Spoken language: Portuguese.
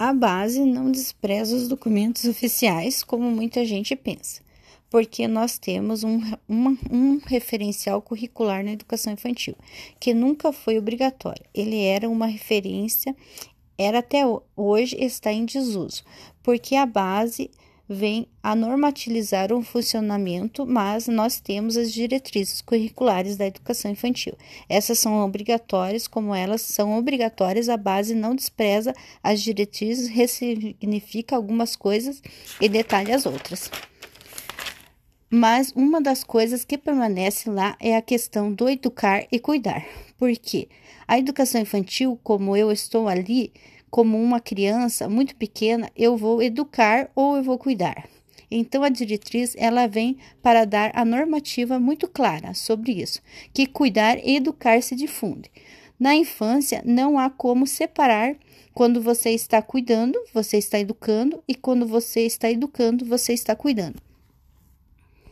A base não despreza os documentos oficiais, como muita gente pensa, porque nós temos um, uma, um referencial curricular na educação infantil, que nunca foi obrigatório. Ele era uma referência, era até hoje está em desuso, porque a base vem a normatilizar o funcionamento, mas nós temos as diretrizes curriculares da educação infantil. Essas são obrigatórias, como elas são obrigatórias, a base não despreza as diretrizes, ressignifica algumas coisas e detalha as outras. Mas uma das coisas que permanece lá é a questão do educar e cuidar. Porque a educação infantil, como eu estou ali, como uma criança muito pequena, eu vou educar ou eu vou cuidar. Então a diretriz ela vem para dar a normativa muito clara sobre isso, que cuidar e educar se difunde. Na infância não há como separar quando você está cuidando, você está educando e quando você está educando, você está cuidando.